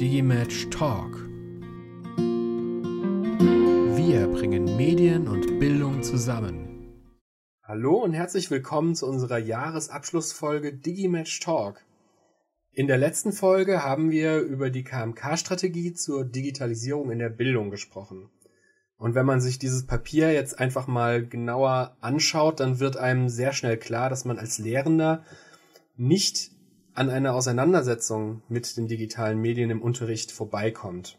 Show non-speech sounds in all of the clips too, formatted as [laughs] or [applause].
Digimatch Talk. Wir bringen Medien und Bildung zusammen. Hallo und herzlich willkommen zu unserer Jahresabschlussfolge Digimatch Talk. In der letzten Folge haben wir über die KMK-Strategie zur Digitalisierung in der Bildung gesprochen. Und wenn man sich dieses Papier jetzt einfach mal genauer anschaut, dann wird einem sehr schnell klar, dass man als Lehrender nicht an einer Auseinandersetzung mit den digitalen Medien im Unterricht vorbeikommt.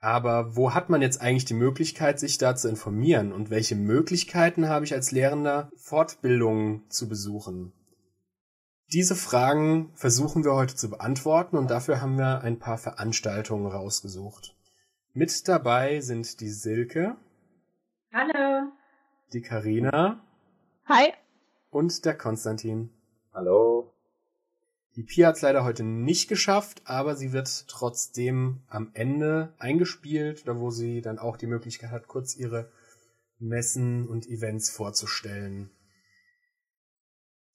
Aber wo hat man jetzt eigentlich die Möglichkeit, sich da zu informieren? Und welche Möglichkeiten habe ich als Lehrender, Fortbildungen zu besuchen? Diese Fragen versuchen wir heute zu beantworten und dafür haben wir ein paar Veranstaltungen rausgesucht. Mit dabei sind die Silke. Hallo. Die Karina. Hi. Und der Konstantin. Hallo. Die Pia hat es leider heute nicht geschafft, aber sie wird trotzdem am Ende eingespielt, da wo sie dann auch die Möglichkeit hat, kurz ihre Messen und Events vorzustellen.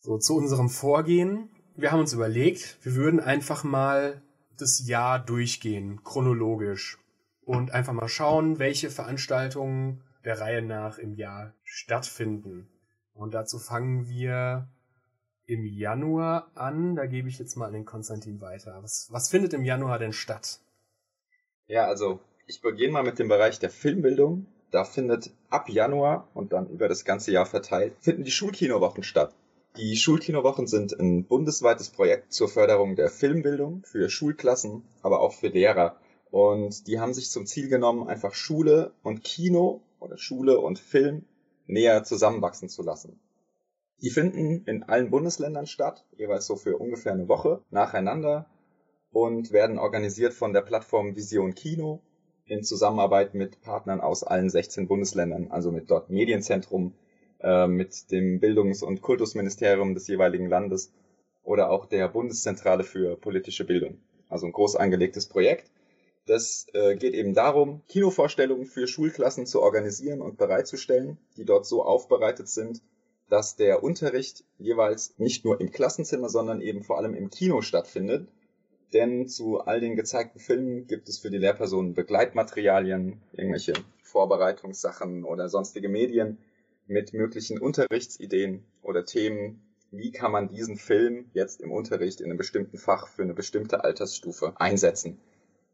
So, zu unserem Vorgehen. Wir haben uns überlegt, wir würden einfach mal das Jahr durchgehen, chronologisch. Und einfach mal schauen, welche Veranstaltungen der Reihe nach im Jahr stattfinden. Und dazu fangen wir im Januar an. Da gebe ich jetzt mal an den Konstantin weiter. Was, was findet im Januar denn statt? Ja, also ich beginne mal mit dem Bereich der Filmbildung. Da findet ab Januar und dann über das ganze Jahr verteilt, finden die Schulkinowochen statt. Die Schulkinowochen sind ein bundesweites Projekt zur Förderung der Filmbildung für Schulklassen, aber auch für Lehrer. Und die haben sich zum Ziel genommen, einfach Schule und Kino oder Schule und Film näher zusammenwachsen zu lassen. Die finden in allen Bundesländern statt, jeweils so für ungefähr eine Woche nacheinander und werden organisiert von der Plattform Vision Kino in Zusammenarbeit mit Partnern aus allen 16 Bundesländern, also mit dort Medienzentrum, äh, mit dem Bildungs- und Kultusministerium des jeweiligen Landes oder auch der Bundeszentrale für politische Bildung. Also ein groß angelegtes Projekt. Das äh, geht eben darum, Kinovorstellungen für Schulklassen zu organisieren und bereitzustellen, die dort so aufbereitet sind, dass der Unterricht jeweils nicht nur im Klassenzimmer, sondern eben vor allem im Kino stattfindet. Denn zu all den gezeigten Filmen gibt es für die Lehrpersonen Begleitmaterialien, irgendwelche Vorbereitungssachen oder sonstige Medien mit möglichen Unterrichtsideen oder Themen. Wie kann man diesen Film jetzt im Unterricht in einem bestimmten Fach für eine bestimmte Altersstufe einsetzen?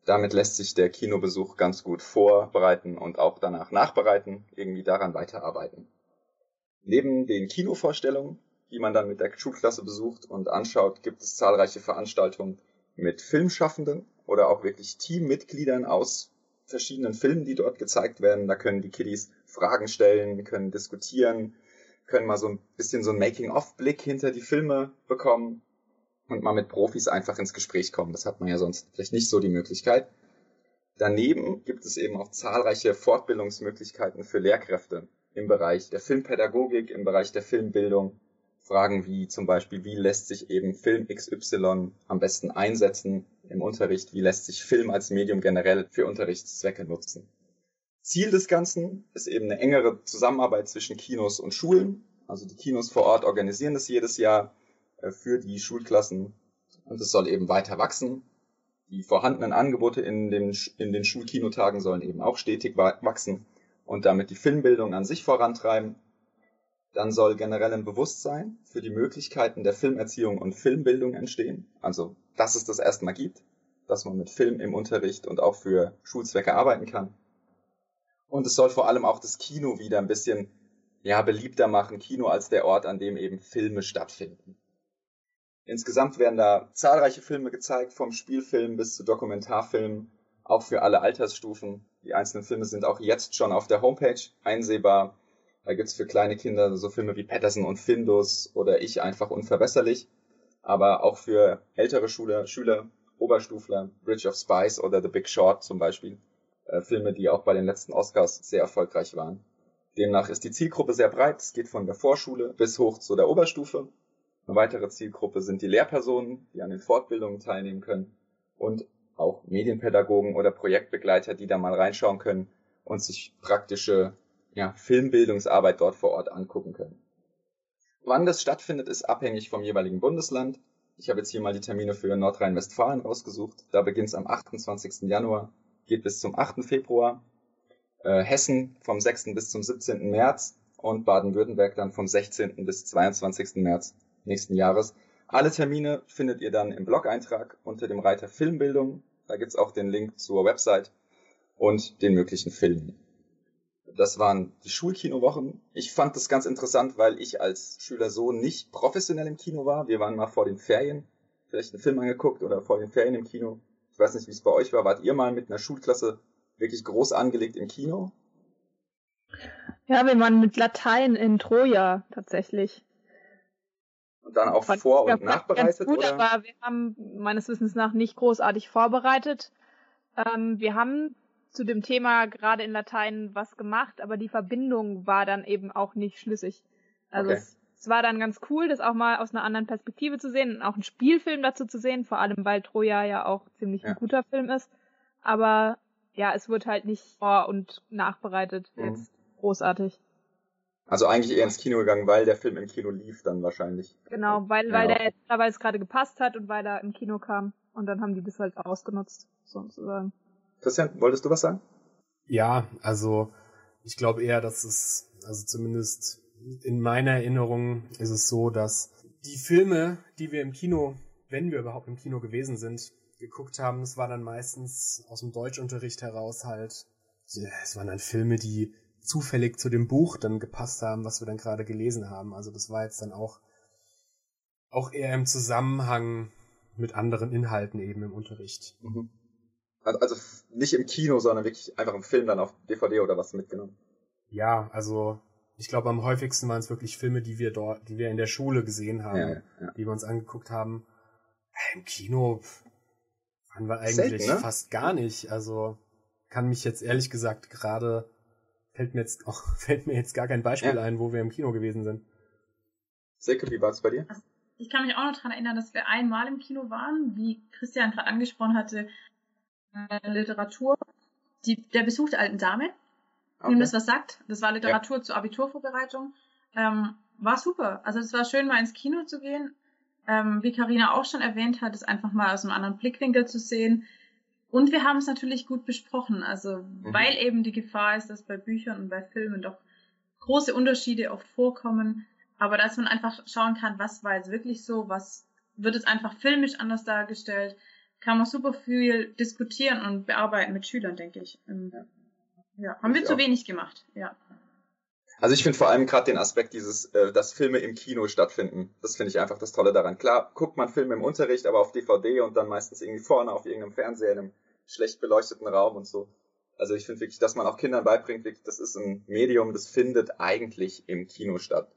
Damit lässt sich der Kinobesuch ganz gut vorbereiten und auch danach nachbereiten, irgendwie daran weiterarbeiten. Neben den Kinovorstellungen, die man dann mit der Schulklasse besucht und anschaut, gibt es zahlreiche Veranstaltungen mit Filmschaffenden oder auch wirklich Teammitgliedern aus verschiedenen Filmen, die dort gezeigt werden. Da können die Kiddies Fragen stellen, können diskutieren, können mal so ein bisschen so einen Making-of-Blick hinter die Filme bekommen und mal mit Profis einfach ins Gespräch kommen. Das hat man ja sonst vielleicht nicht so die Möglichkeit. Daneben gibt es eben auch zahlreiche Fortbildungsmöglichkeiten für Lehrkräfte im Bereich der Filmpädagogik, im Bereich der Filmbildung. Fragen wie zum Beispiel, wie lässt sich eben Film XY am besten einsetzen im Unterricht? Wie lässt sich Film als Medium generell für Unterrichtszwecke nutzen? Ziel des Ganzen ist eben eine engere Zusammenarbeit zwischen Kinos und Schulen. Also die Kinos vor Ort organisieren das jedes Jahr äh, für die Schulklassen und es soll eben weiter wachsen. Die vorhandenen Angebote in den, in den Schulkinotagen sollen eben auch stetig wachsen und damit die Filmbildung an sich vorantreiben. Dann soll generell ein Bewusstsein für die Möglichkeiten der Filmerziehung und Filmbildung entstehen. Also, dass es das erstmal gibt, dass man mit Film im Unterricht und auch für Schulzwecke arbeiten kann. Und es soll vor allem auch das Kino wieder ein bisschen ja, beliebter machen, Kino als der Ort, an dem eben Filme stattfinden. Insgesamt werden da zahlreiche Filme gezeigt, vom Spielfilm bis zu Dokumentarfilmen, auch für alle Altersstufen. Die einzelnen Filme sind auch jetzt schon auf der Homepage einsehbar. Da gibt's für kleine Kinder so Filme wie Patterson und Findus oder Ich einfach unverbesserlich. Aber auch für ältere Schüler, Schüler, Oberstufler, Bridge of Spies oder The Big Short zum Beispiel. Äh, Filme, die auch bei den letzten Oscars sehr erfolgreich waren. Demnach ist die Zielgruppe sehr breit. Es geht von der Vorschule bis hoch zu der Oberstufe. Eine weitere Zielgruppe sind die Lehrpersonen, die an den Fortbildungen teilnehmen können. Und auch Medienpädagogen oder Projektbegleiter, die da mal reinschauen können und sich praktische ja, Filmbildungsarbeit dort vor Ort angucken können. Wann das stattfindet, ist abhängig vom jeweiligen Bundesland. Ich habe jetzt hier mal die Termine für Nordrhein-Westfalen rausgesucht. Da beginnt es am 28. Januar, geht bis zum 8. Februar. Äh, Hessen vom 6. bis zum 17. März und Baden-Württemberg dann vom 16. bis 22. März nächsten Jahres. Alle Termine findet ihr dann im Blog-Eintrag unter dem Reiter Filmbildung. Da gibt's auch den Link zur Website und den möglichen Filmen. Das waren die Schulkinowochen. Ich fand das ganz interessant, weil ich als Schüler so nicht professionell im Kino war. Wir waren mal vor den Ferien, vielleicht einen Film angeguckt oder vor den Ferien im Kino. Ich weiß nicht, wie es bei euch war. Wart ihr mal mit einer Schulklasse wirklich groß angelegt im Kino? Ja, wir waren mit Latein in Troja tatsächlich. Und dann auch vor- und nachbereitet? Ganz gut, oder? aber wir haben meines Wissens nach nicht großartig vorbereitet. Ähm, wir haben zu dem Thema gerade in Latein was gemacht, aber die Verbindung war dann eben auch nicht schlüssig. Also okay. es, es, war dann ganz cool, das auch mal aus einer anderen Perspektive zu sehen und auch einen Spielfilm dazu zu sehen, vor allem weil Troja ja auch ziemlich ja. ein guter Film ist. Aber ja, es wird halt nicht vor- und nachbereitet mhm. jetzt großartig. Also eigentlich eher ins Kino gegangen, weil der Film im Kino lief dann wahrscheinlich. Genau, weil, weil ja. der weil es gerade gepasst hat und weil er im Kino kam. Und dann haben die das halt ausgenutzt, sozusagen. Christian, wolltest du was sagen? Ja, also ich glaube eher, dass es, also zumindest in meiner Erinnerung ist es so, dass die Filme, die wir im Kino, wenn wir überhaupt im Kino gewesen sind, geguckt haben, das war dann meistens aus dem Deutschunterricht heraus halt, es waren dann Filme, die zufällig zu dem Buch dann gepasst haben, was wir dann gerade gelesen haben. Also das war jetzt dann auch, auch eher im Zusammenhang mit anderen Inhalten eben im Unterricht. Mhm. Also, also nicht im Kino, sondern wirklich einfach im Film dann auf DVD oder was mitgenommen. Ja, also ich glaube am häufigsten waren es wirklich Filme, die wir dort, die wir in der Schule gesehen haben, ja, ja, ja. die wir uns angeguckt haben. Im Kino waren wir eigentlich Selten, ne? fast gar nicht. Also kann mich jetzt ehrlich gesagt gerade fällt mir jetzt auch [laughs] fällt mir jetzt gar kein Beispiel ein, wo wir im Kino gewesen sind. Silke, wie war es bei dir? Ich kann mich auch noch daran erinnern, dass wir einmal im Kino waren, wie Christian gerade angesprochen hatte, äh, Literatur. Die, der Besuch der alten Dame, okay. wem das was sagt. Das war Literatur ja. zur Abiturvorbereitung. Ähm, war super. Also es war schön, mal ins Kino zu gehen. Ähm, wie Karina auch schon erwähnt hat, es einfach mal aus einem anderen Blickwinkel zu sehen. Und wir haben es natürlich gut besprochen. Also mhm. weil eben die Gefahr ist, dass bei Büchern und bei Filmen doch große Unterschiede auch vorkommen. Aber dass man einfach schauen kann, was war jetzt wirklich so, was wird jetzt einfach filmisch anders dargestellt, kann man super viel diskutieren und bearbeiten mit Schülern, denke ich. Ähm, ja, haben wir zu wenig gemacht, ja. Also ich finde vor allem gerade den Aspekt dieses, äh, dass Filme im Kino stattfinden. Das finde ich einfach das Tolle daran. Klar, guckt man Filme im Unterricht, aber auf DVD und dann meistens irgendwie vorne auf irgendeinem Fernseher in einem schlecht beleuchteten Raum und so. Also ich finde wirklich, dass man auch Kindern beibringt, wirklich, das ist ein Medium, das findet eigentlich im Kino statt.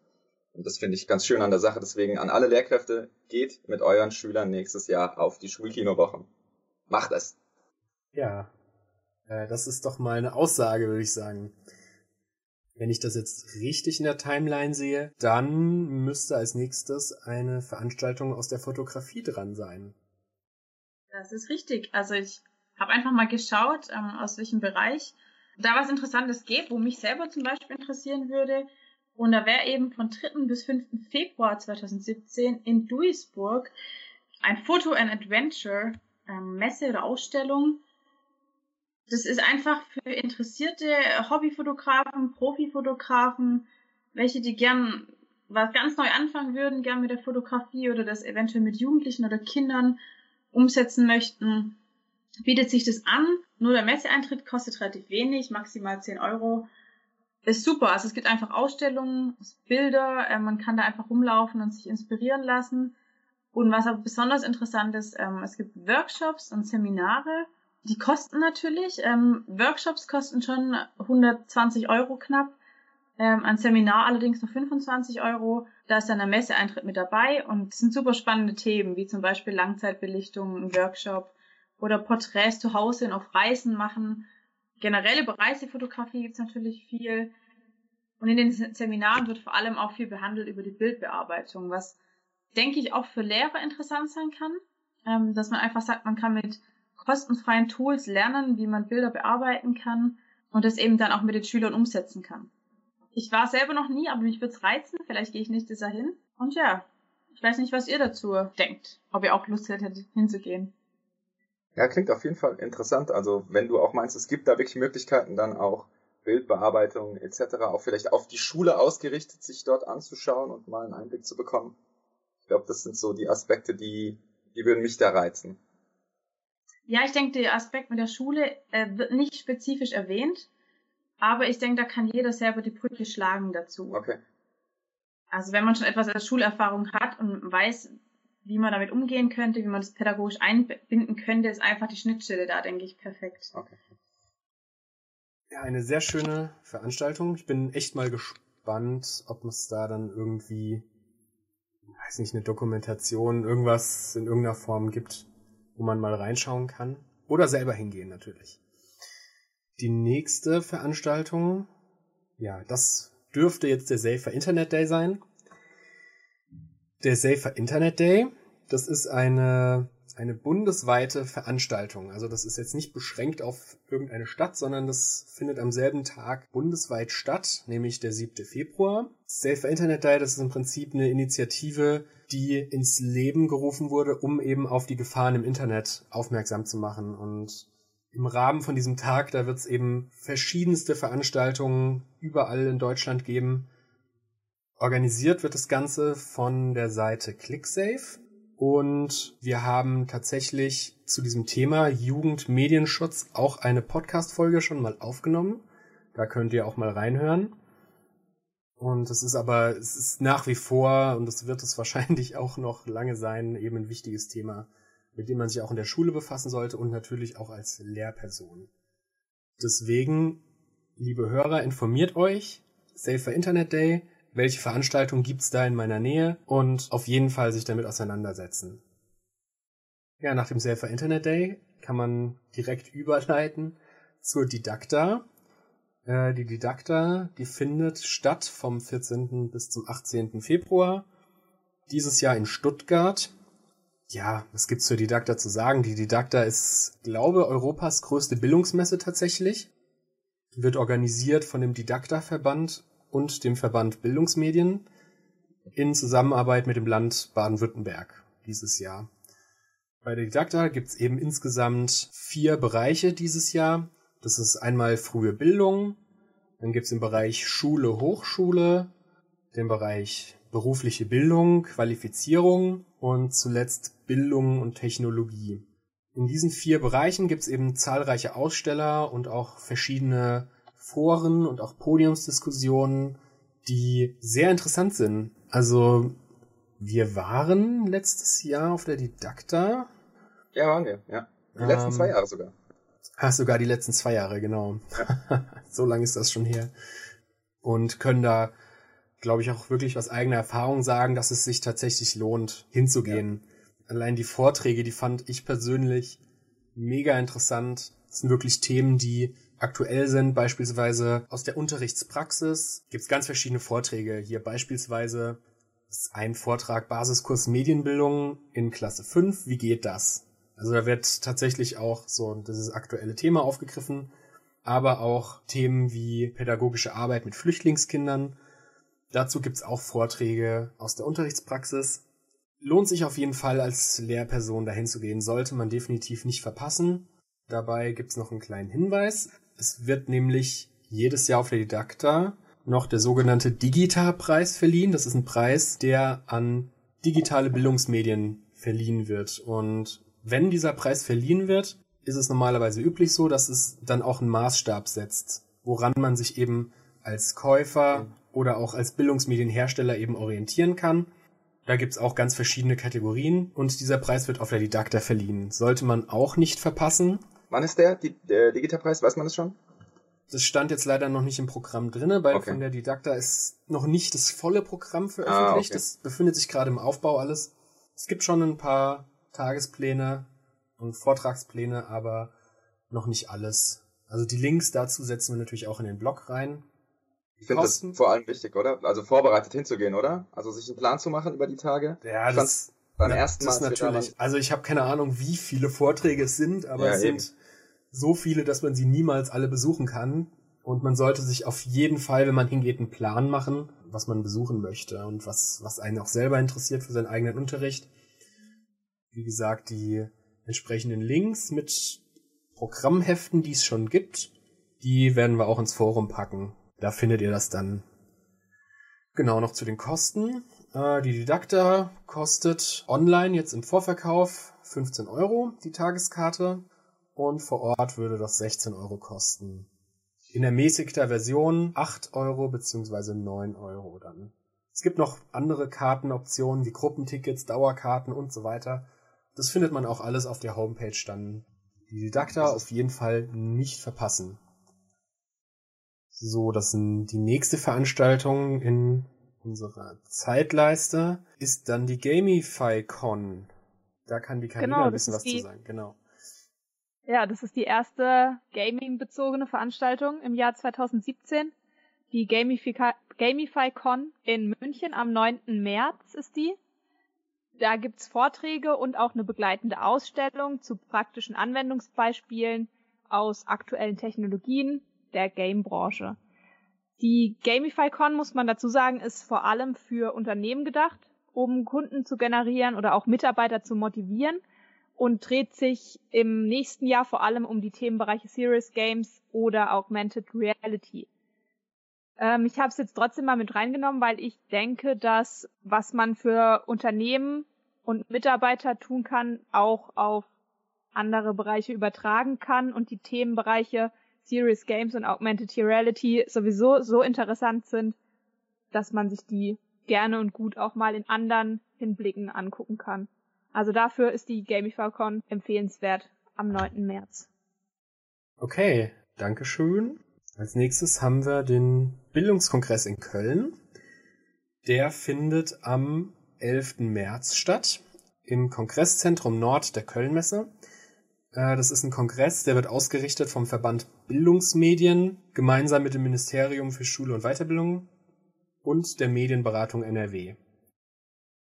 Und das finde ich ganz schön an der Sache. Deswegen an alle Lehrkräfte, geht mit euren Schülern nächstes Jahr auf die Schulkinowochen. Macht es. Ja, äh, das ist doch mal eine Aussage, würde ich sagen. Wenn ich das jetzt richtig in der Timeline sehe, dann müsste als nächstes eine Veranstaltung aus der Fotografie dran sein. Das ist richtig. Also ich habe einfach mal geschaut, ähm, aus welchem Bereich da was Interessantes geht, wo mich selber zum Beispiel interessieren würde. Und da wäre eben von 3. bis 5. Februar 2017 in Duisburg ein Photo and Adventure ähm, Messe oder Ausstellung. Das ist einfach für interessierte Hobbyfotografen, Profifotografen, welche die gern was ganz neu anfangen würden, gern mit der Fotografie oder das eventuell mit Jugendlichen oder Kindern umsetzen möchten, bietet sich das an. Nur der Messeeintritt kostet relativ wenig, maximal 10 Euro ist super. Also es gibt einfach Ausstellungen, Bilder, äh, man kann da einfach rumlaufen und sich inspirieren lassen. Und was aber besonders interessant ist, ähm, es gibt Workshops und Seminare. Die kosten natürlich. Ähm, Workshops kosten schon 120 Euro knapp. Ähm, ein Seminar allerdings nur 25 Euro. Da ist dann der Messeeintritt mit dabei und es sind super spannende Themen, wie zum Beispiel Langzeitbelichtung, ein Workshop oder Porträts zu Hause und auf Reisen machen generell über Reisefotografie gibt es natürlich viel. Und in den Seminaren wird vor allem auch viel behandelt über die Bildbearbeitung, was, denke ich, auch für Lehrer interessant sein kann. Ähm, dass man einfach sagt, man kann mit kostenfreien Tools lernen, wie man Bilder bearbeiten kann und das eben dann auch mit den Schülern umsetzen kann. Ich war selber noch nie, aber mich würde es reizen. Vielleicht gehe ich nächstes Jahr hin. Und ja, Ich weiß nicht, was ihr dazu denkt. Ob ihr auch Lust hättet, hinzugehen. Ja, klingt auf jeden Fall interessant. Also wenn du auch meinst, es gibt da wirklich Möglichkeiten, dann auch Bildbearbeitung etc. auch vielleicht auf die Schule ausgerichtet, sich dort anzuschauen und mal einen Einblick zu bekommen. Ich glaube, das sind so die Aspekte, die, die würden mich da reizen. Ja, ich denke, der Aspekt mit der Schule äh, wird nicht spezifisch erwähnt, aber ich denke, da kann jeder selber die Brücke schlagen dazu. Okay. Also wenn man schon etwas als Schulerfahrung hat und weiß, wie man damit umgehen könnte, wie man das pädagogisch einbinden könnte, ist einfach die Schnittstelle da, denke ich, perfekt. Okay. Ja, eine sehr schöne Veranstaltung. Ich bin echt mal gespannt, ob es da dann irgendwie, weiß nicht, eine Dokumentation, irgendwas in irgendeiner Form gibt, wo man mal reinschauen kann. Oder selber hingehen natürlich. Die nächste Veranstaltung, ja, das dürfte jetzt der Safer Internet Day sein. Der Safer Internet Day, das ist eine, eine bundesweite Veranstaltung. Also das ist jetzt nicht beschränkt auf irgendeine Stadt, sondern das findet am selben Tag bundesweit statt, nämlich der 7. Februar. Safer Internet Day, das ist im Prinzip eine Initiative, die ins Leben gerufen wurde, um eben auf die Gefahren im Internet aufmerksam zu machen. Und im Rahmen von diesem Tag, da wird es eben verschiedenste Veranstaltungen überall in Deutschland geben. Organisiert wird das Ganze von der Seite ClickSafe. Und wir haben tatsächlich zu diesem Thema Jugendmedienschutz auch eine Podcast-Folge schon mal aufgenommen. Da könnt ihr auch mal reinhören. Und es ist aber, es ist nach wie vor, und das wird es [laughs] wahrscheinlich auch noch lange sein, eben ein wichtiges Thema mit dem man sich auch in der Schule befassen sollte und natürlich auch als Lehrperson. Deswegen, liebe Hörer, informiert euch, Safer Internet Day, welche Veranstaltungen gibt's da in meiner Nähe und auf jeden Fall sich damit auseinandersetzen. Ja, nach dem Safer Internet Day kann man direkt [laughs] überleiten zur Didakta. Äh, die Didakta, die findet statt vom 14. bis zum 18. Februar. Dieses Jahr in Stuttgart ja, was gibt's zur Didakta zu sagen? Die Didakta ist, glaube Europas größte Bildungsmesse tatsächlich. Wird organisiert von dem Didakta-Verband und dem Verband Bildungsmedien in Zusammenarbeit mit dem Land Baden-Württemberg dieses Jahr. Bei der Didakta gibt's eben insgesamt vier Bereiche dieses Jahr. Das ist einmal frühe Bildung, dann gibt's den Bereich Schule, Hochschule, den Bereich berufliche Bildung, Qualifizierung und zuletzt Bildung und Technologie. In diesen vier Bereichen gibt es eben zahlreiche Aussteller und auch verschiedene Foren und auch Podiumsdiskussionen, die sehr interessant sind. Also wir waren letztes Jahr auf der Didakta. Ja, waren wir, ja. Die ähm, letzten zwei Jahre sogar. Ach, sogar die letzten zwei Jahre, genau. Ja. [laughs] so lange ist das schon her. Und können da glaube ich, auch wirklich aus eigener Erfahrung sagen, dass es sich tatsächlich lohnt, hinzugehen. Ja. Allein die Vorträge, die fand ich persönlich mega interessant. Das sind wirklich Themen, die aktuell sind, beispielsweise aus der Unterrichtspraxis. Gibt es ganz verschiedene Vorträge. Hier beispielsweise ist ein Vortrag Basiskurs Medienbildung in Klasse 5. Wie geht das? Also da wird tatsächlich auch so dieses aktuelle Thema aufgegriffen, aber auch Themen wie pädagogische Arbeit mit Flüchtlingskindern Dazu gibt's auch Vorträge aus der Unterrichtspraxis. Lohnt sich auf jeden Fall als Lehrperson dahin zu gehen, sollte man definitiv nicht verpassen. Dabei gibt's noch einen kleinen Hinweis. Es wird nämlich jedes Jahr auf der Didakta noch der sogenannte Digita-Preis verliehen. Das ist ein Preis, der an digitale Bildungsmedien verliehen wird. Und wenn dieser Preis verliehen wird, ist es normalerweise üblich so, dass es dann auch einen Maßstab setzt, woran man sich eben als Käufer oder auch als Bildungsmedienhersteller eben orientieren kann. Da gibt's auch ganz verschiedene Kategorien und dieser Preis wird auf der Didakta verliehen. Sollte man auch nicht verpassen. Wann ist der, die, der Digitalpreis? Weiß man das schon? Das stand jetzt leider noch nicht im Programm drinne, weil okay. von der Didakta ist noch nicht das volle Programm veröffentlicht. Ah, okay. Das befindet sich gerade im Aufbau alles. Es gibt schon ein paar Tagespläne und Vortragspläne, aber noch nicht alles. Also die Links dazu setzen wir natürlich auch in den Blog rein. Ich finde das vor allem wichtig, oder? Also vorbereitet hinzugehen, oder? Also sich einen Plan zu machen über die Tage. Ja, das beim ersten Mal. Das natürlich. Also ich habe keine Ahnung, wie viele Vorträge es sind, aber ja, es eben. sind so viele, dass man sie niemals alle besuchen kann. Und man sollte sich auf jeden Fall, wenn man hingeht, einen Plan machen, was man besuchen möchte und was, was einen auch selber interessiert für seinen eigenen Unterricht. Wie gesagt, die entsprechenden Links mit Programmheften, die es schon gibt, die werden wir auch ins Forum packen. Da findet ihr das dann. Genau, noch zu den Kosten. Äh, die Didakta kostet online jetzt im Vorverkauf 15 Euro, die Tageskarte. Und vor Ort würde das 16 Euro kosten. In ermäßigter Version 8 Euro beziehungsweise 9 Euro dann. Es gibt noch andere Kartenoptionen wie Gruppentickets, Dauerkarten und so weiter. Das findet man auch alles auf der Homepage dann. Die Didakta auf jeden Fall nicht verpassen. So, das sind die nächste Veranstaltung in unserer Zeitleiste ist dann die GamifyCon. Da kann die Karina genau, ein bisschen was die, zu sagen, genau. Ja, das ist die erste Gaming-bezogene Veranstaltung im Jahr 2017. Die GamifyCon in München am 9. März ist die. Da gibt's Vorträge und auch eine begleitende Ausstellung zu praktischen Anwendungsbeispielen aus aktuellen Technologien der Game-Branche. Die GamifyCon, muss man dazu sagen, ist vor allem für Unternehmen gedacht, um Kunden zu generieren oder auch Mitarbeiter zu motivieren und dreht sich im nächsten Jahr vor allem um die Themenbereiche Serious Games oder Augmented Reality. Ähm, ich habe es jetzt trotzdem mal mit reingenommen, weil ich denke, dass was man für Unternehmen und Mitarbeiter tun kann, auch auf andere Bereiche übertragen kann und die Themenbereiche Serious Games und Augmented Reality sowieso so interessant sind, dass man sich die gerne und gut auch mal in anderen Hinblicken angucken kann. Also dafür ist die GamifyCon empfehlenswert am 9. März. Okay, Dankeschön. Als nächstes haben wir den Bildungskongress in Köln. Der findet am 11. März statt im Kongresszentrum Nord der Kölnmesse. Äh, das ist ein Kongress, der wird ausgerichtet vom Verband Bildungsmedien gemeinsam mit dem Ministerium für Schule und Weiterbildung und der Medienberatung NRW.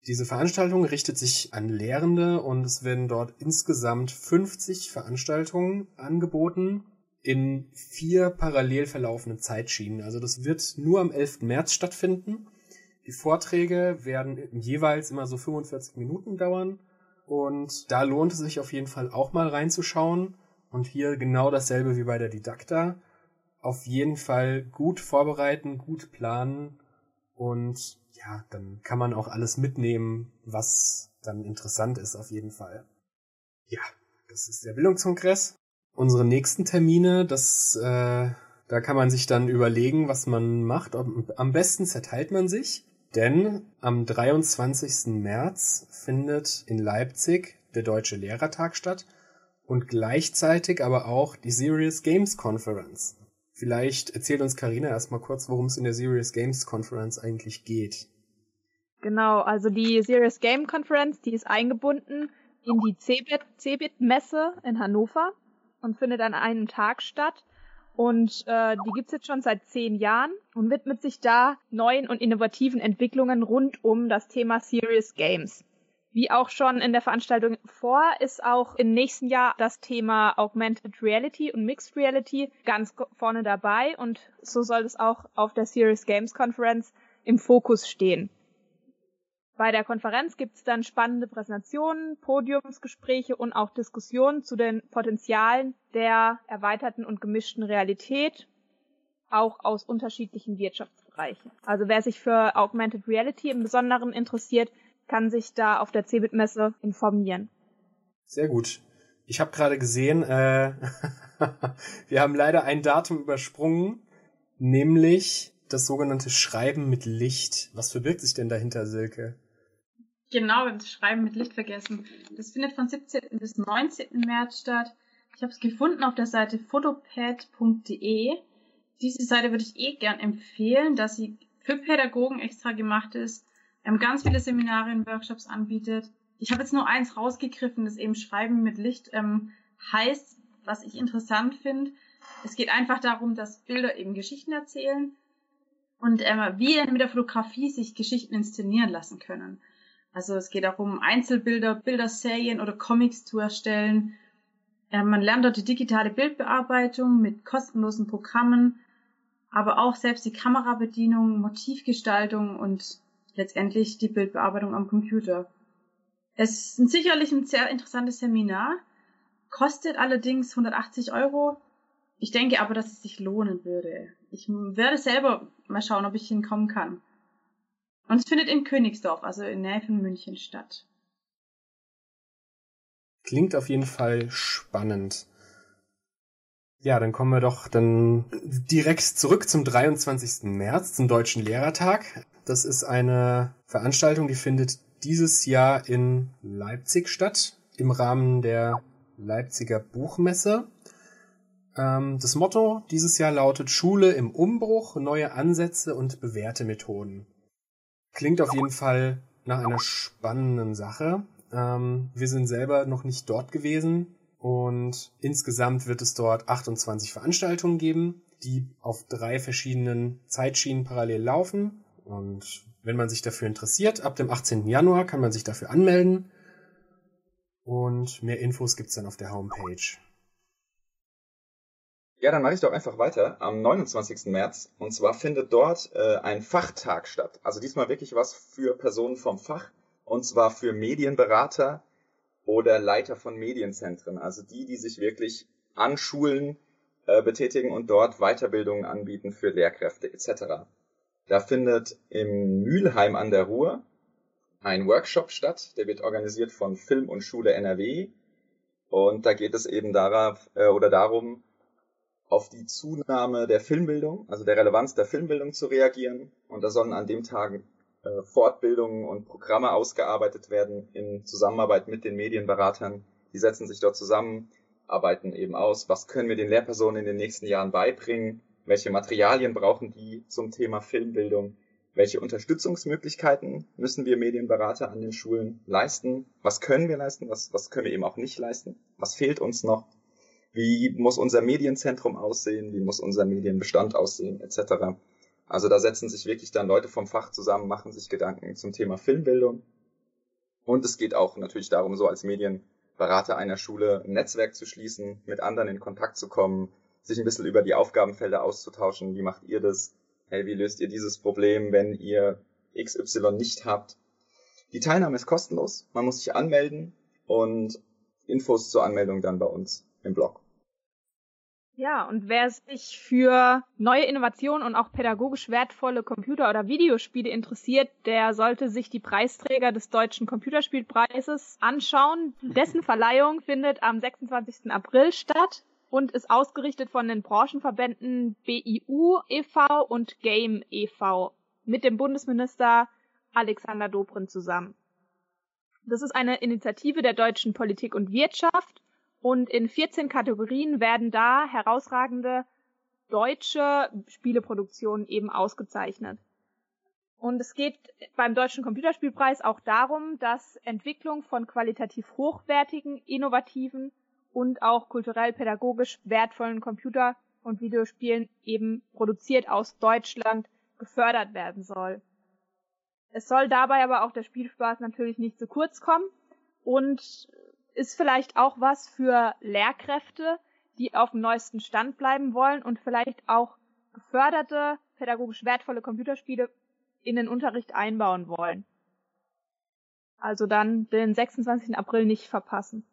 Diese Veranstaltung richtet sich an Lehrende und es werden dort insgesamt 50 Veranstaltungen angeboten in vier parallel verlaufenden Zeitschienen. Also das wird nur am 11. März stattfinden. Die Vorträge werden jeweils immer so 45 Minuten dauern und da lohnt es sich auf jeden Fall auch mal reinzuschauen. Und hier genau dasselbe wie bei der Didakta. Auf jeden Fall gut vorbereiten, gut planen und ja, dann kann man auch alles mitnehmen, was dann interessant ist auf jeden Fall. Ja, das ist der Bildungskongress. Unsere nächsten Termine, das, äh, da kann man sich dann überlegen, was man macht. Am besten zerteilt man sich denn am 23. März findet in Leipzig der Deutsche Lehrertag statt und gleichzeitig aber auch die Serious Games Conference. Vielleicht erzählt uns Karina erstmal kurz, worum es in der Serious Games Conference eigentlich geht. Genau, also die Serious Game Conference, die ist eingebunden in die CeBIT Messe in Hannover und findet an einem Tag statt. Und äh, die gibt's jetzt schon seit zehn Jahren und widmet sich da neuen und innovativen Entwicklungen rund um das Thema Serious Games. Wie auch schon in der Veranstaltung vor, ist auch im nächsten Jahr das Thema Augmented Reality und Mixed Reality ganz vorne dabei und so soll es auch auf der Serious Games Conference im Fokus stehen. Bei der Konferenz gibt es dann spannende Präsentationen, Podiumsgespräche und auch Diskussionen zu den Potenzialen der erweiterten und gemischten Realität, auch aus unterschiedlichen Wirtschaftsbereichen. Also wer sich für Augmented Reality im Besonderen interessiert, kann sich da auf der CeBIT-Messe informieren. Sehr gut. Ich habe gerade gesehen, äh, [laughs] wir haben leider ein Datum übersprungen, nämlich das sogenannte Schreiben mit Licht. Was verbirgt sich denn dahinter, Silke? Genau, wir haben das Schreiben mit Licht vergessen. Das findet von 17. bis 19. März statt. Ich habe es gefunden auf der Seite photopad.de. Diese Seite würde ich eh gern empfehlen, dass sie für Pädagogen extra gemacht ist, ähm, ganz viele Seminare und Workshops anbietet. Ich habe jetzt nur eins rausgegriffen, das eben Schreiben mit Licht ähm, heißt, was ich interessant finde. Es geht einfach darum, dass Bilder eben Geschichten erzählen und ähm, wie mit der Fotografie sich Geschichten inszenieren lassen können. Also es geht auch um Einzelbilder, Bilderserien oder Comics zu erstellen. Äh, man lernt dort die digitale Bildbearbeitung mit kostenlosen Programmen. aber auch selbst die Kamerabedienung, Motivgestaltung und letztendlich die Bildbearbeitung am Computer. Es ist sicherlich ein sehr interessantes Seminar, kostet allerdings 180 Euro. Ich denke aber, dass es sich lohnen würde. Ich werde selber mal schauen, ob ich hinkommen kann. Und es findet in Königsdorf, also in Nähe von München statt. Klingt auf jeden Fall spannend. Ja, dann kommen wir doch dann direkt zurück zum 23. März, zum Deutschen Lehrertag. Das ist eine Veranstaltung, die findet dieses Jahr in Leipzig statt, im Rahmen der Leipziger Buchmesse. Ähm, das Motto dieses Jahr lautet Schule im Umbruch, neue Ansätze und bewährte Methoden. Klingt auf jeden Fall nach einer spannenden Sache. Ähm, wir sind selber noch nicht dort gewesen und insgesamt wird es dort 28 Veranstaltungen geben, die auf drei verschiedenen Zeitschienen parallel laufen. Und wenn man sich dafür interessiert, ab dem 18. Januar kann man sich dafür anmelden. Und mehr Infos gibt's dann auf der Homepage. Ja, dann mache ich doch einfach weiter. Am 29. März. Und zwar findet dort äh, ein Fachtag statt. Also diesmal wirklich was für Personen vom Fach. Und zwar für Medienberater oder Leiter von Medienzentren. Also die, die sich wirklich an Schulen äh, betätigen und dort Weiterbildungen anbieten für Lehrkräfte etc. Da findet im Mülheim an der Ruhr ein Workshop statt, der wird organisiert von Film und Schule NRW. Und da geht es eben darauf äh, oder darum, auf die Zunahme der Filmbildung, also der Relevanz der Filmbildung zu reagieren. Und da sollen an dem Tag äh, Fortbildungen und Programme ausgearbeitet werden in Zusammenarbeit mit den Medienberatern. Die setzen sich dort zusammen, arbeiten eben aus, was können wir den Lehrpersonen in den nächsten Jahren beibringen, welche Materialien brauchen die zum Thema Filmbildung, welche Unterstützungsmöglichkeiten müssen wir Medienberater an den Schulen leisten, was können wir leisten, was, was können wir eben auch nicht leisten, was fehlt uns noch, wie muss unser Medienzentrum aussehen, wie muss unser Medienbestand aussehen, etc. Also da setzen sich wirklich dann Leute vom Fach zusammen, machen sich Gedanken zum Thema Filmbildung. Und es geht auch natürlich darum, so als Medienberater einer Schule ein Netzwerk zu schließen, mit anderen in Kontakt zu kommen, sich ein bisschen über die Aufgabenfelder auszutauschen. Wie macht ihr das? Hey, wie löst ihr dieses Problem, wenn ihr XY nicht habt? Die Teilnahme ist kostenlos. Man muss sich anmelden und Infos zur Anmeldung dann bei uns im Blog. Ja, und wer sich für neue Innovationen und auch pädagogisch wertvolle Computer- oder Videospiele interessiert, der sollte sich die Preisträger des Deutschen Computerspielpreises anschauen. Dessen [laughs] Verleihung findet am 26. April statt und ist ausgerichtet von den Branchenverbänden BIU e.V. und Game e.V. mit dem Bundesminister Alexander Dobrindt zusammen. Das ist eine Initiative der deutschen Politik und Wirtschaft und in 14 Kategorien werden da herausragende deutsche Spieleproduktionen eben ausgezeichnet. Und es geht beim Deutschen Computerspielpreis auch darum, dass Entwicklung von qualitativ hochwertigen, innovativen und auch kulturell-pädagogisch wertvollen Computer- und Videospielen eben produziert aus Deutschland gefördert werden soll. Es soll dabei aber auch der Spielspaß natürlich nicht zu kurz kommen und ist vielleicht auch was für Lehrkräfte, die auf dem neuesten Stand bleiben wollen und vielleicht auch geförderte, pädagogisch wertvolle Computerspiele in den Unterricht einbauen wollen. Also dann den 26. April nicht verpassen.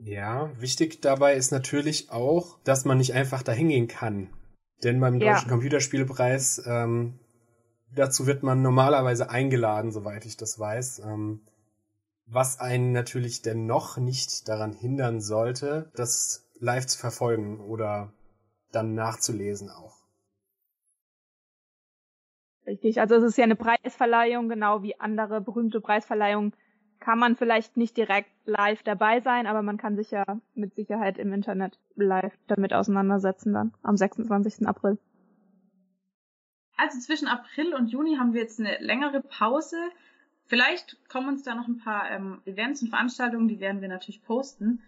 Ja, wichtig dabei ist natürlich auch, dass man nicht einfach da hingehen kann. Denn beim ja. Deutschen Computerspielpreis, ähm, dazu wird man normalerweise eingeladen, soweit ich das weiß. Ähm, was einen natürlich dennoch nicht daran hindern sollte, das live zu verfolgen oder dann nachzulesen auch. Richtig, also es ist ja eine Preisverleihung, genau wie andere berühmte Preisverleihungen kann man vielleicht nicht direkt live dabei sein, aber man kann sich ja mit Sicherheit im Internet live damit auseinandersetzen dann am 26. April. Also zwischen April und Juni haben wir jetzt eine längere Pause. Vielleicht kommen uns da noch ein paar ähm, Events und Veranstaltungen, die werden wir natürlich posten.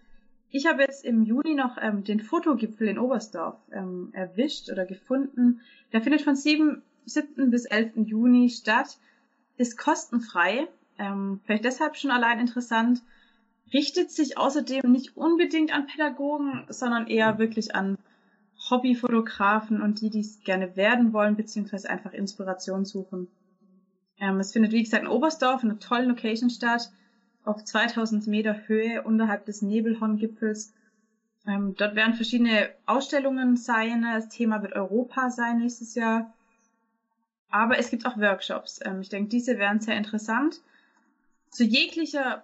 Ich habe jetzt im Juni noch ähm, den Fotogipfel in Oberstdorf ähm, erwischt oder gefunden. Der findet von 7, 7. bis 11. Juni statt, ist kostenfrei ähm, vielleicht deshalb schon allein interessant, richtet sich außerdem nicht unbedingt an Pädagogen, sondern eher wirklich an Hobbyfotografen und die, die es gerne werden wollen, beziehungsweise einfach Inspiration suchen. Ähm, es findet, wie gesagt, in Oberstdorf, in einer tollen Location statt, auf 2000 Meter Höhe unterhalb des Nebelhorngipfels. Ähm, dort werden verschiedene Ausstellungen sein. Das Thema wird Europa sein nächstes Jahr. Aber es gibt auch Workshops. Ähm, ich denke, diese wären sehr interessant. Zu jeglicher,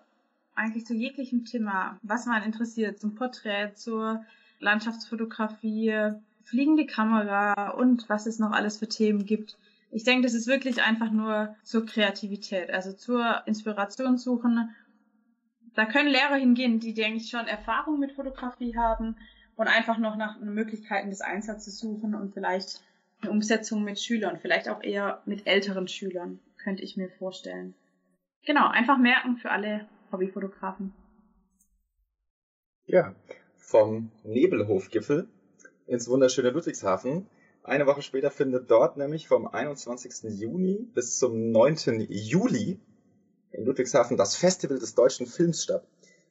eigentlich zu jeglichem Thema, was man interessiert, zum Porträt, zur Landschaftsfotografie, fliegende Kamera und was es noch alles für Themen gibt. Ich denke, das ist wirklich einfach nur zur Kreativität, also zur Inspiration suchen. Da können Lehrer hingehen, die, denke ich, schon Erfahrung mit Fotografie haben und einfach noch nach Möglichkeiten des Einsatzes suchen und vielleicht eine Umsetzung mit Schülern, vielleicht auch eher mit älteren Schülern, könnte ich mir vorstellen. Genau, einfach merken für alle Hobbyfotografen. Ja, vom Nebelhofgipfel ins wunderschöne Ludwigshafen. Eine Woche später findet dort nämlich vom 21. Juni bis zum 9. Juli in Ludwigshafen das Festival des deutschen Films statt.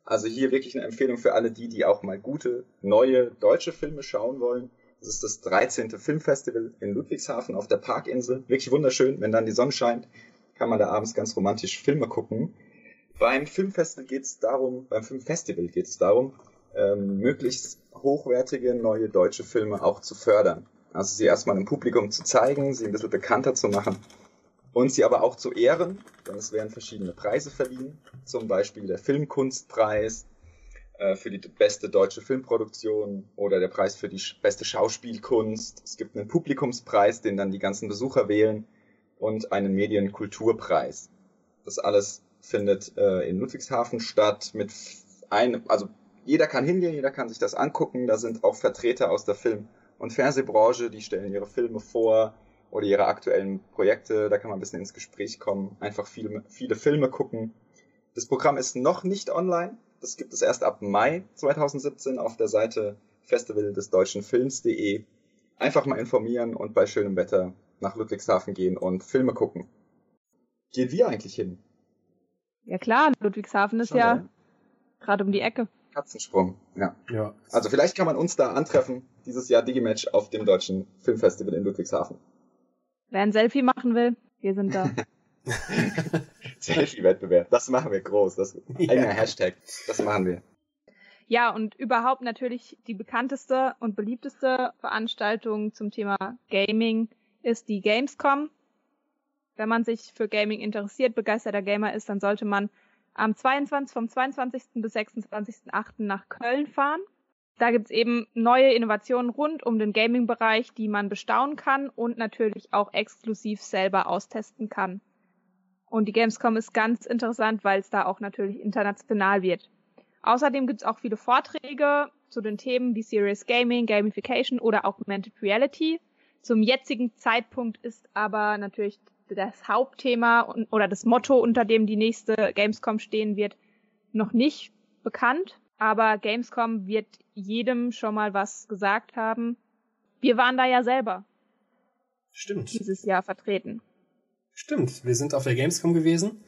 Also hier wirklich eine Empfehlung für alle die, die auch mal gute, neue deutsche Filme schauen wollen. Das ist das 13. Filmfestival in Ludwigshafen auf der Parkinsel. Wirklich wunderschön. Wenn dann die Sonne scheint, kann man da abends ganz romantisch Filme gucken. Beim Filmfestival geht es darum, beim Filmfestival geht es darum, ähm, möglichst hochwertige neue deutsche Filme auch zu fördern. Also sie erstmal im Publikum zu zeigen, sie ein bisschen bekannter zu machen und sie aber auch zu ehren, denn es werden verschiedene Preise verliehen, zum Beispiel der Filmkunstpreis äh, für die beste deutsche Filmproduktion oder der Preis für die beste Schauspielkunst. Es gibt einen Publikumspreis, den dann die ganzen Besucher wählen und einen Medienkulturpreis. Das alles findet äh, in Ludwigshafen statt mit einem, also jeder kann hingehen, jeder kann sich das angucken. Da sind auch Vertreter aus der Film- und Fernsehbranche, die stellen ihre Filme vor oder ihre aktuellen Projekte. Da kann man ein bisschen ins Gespräch kommen, einfach viele, viele Filme gucken. Das Programm ist noch nicht online. Das gibt es erst ab Mai 2017 auf der Seite Festival des deutschen Films.de. Einfach mal informieren und bei schönem Wetter nach Ludwigshafen gehen und Filme gucken. Gehen wir eigentlich hin? Ja klar, Ludwigshafen ist Schon ja gerade um die Ecke. Katzensprung, ja. ja. Also vielleicht kann man uns da antreffen, dieses Jahr Digimatch auf dem Deutschen Filmfestival in Ludwigshafen. Wer ein Selfie machen will, wir sind da. [laughs] [laughs] Selfie-Wettbewerb, das machen wir groß. Das ja. eigener Hashtag, das machen wir. Ja, und überhaupt natürlich die bekannteste und beliebteste Veranstaltung zum Thema Gaming ist die Gamescom. Wenn man sich für Gaming interessiert, begeisterter Gamer ist, dann sollte man am 22, vom 22. bis 26.8. nach Köln fahren. Da gibt's eben neue Innovationen rund um den Gaming-Bereich, die man bestaunen kann und natürlich auch exklusiv selber austesten kann. Und die Gamescom ist ganz interessant, weil es da auch natürlich international wird. Außerdem gibt's auch viele Vorträge zu den Themen wie Serious Gaming, Gamification oder Augmented Reality. Zum jetzigen Zeitpunkt ist aber natürlich das Hauptthema oder das Motto, unter dem die nächste Gamescom stehen wird, noch nicht bekannt. Aber Gamescom wird jedem schon mal was gesagt haben. Wir waren da ja selber. Stimmt. Dieses Jahr vertreten. Stimmt. Wir sind auf der Gamescom gewesen.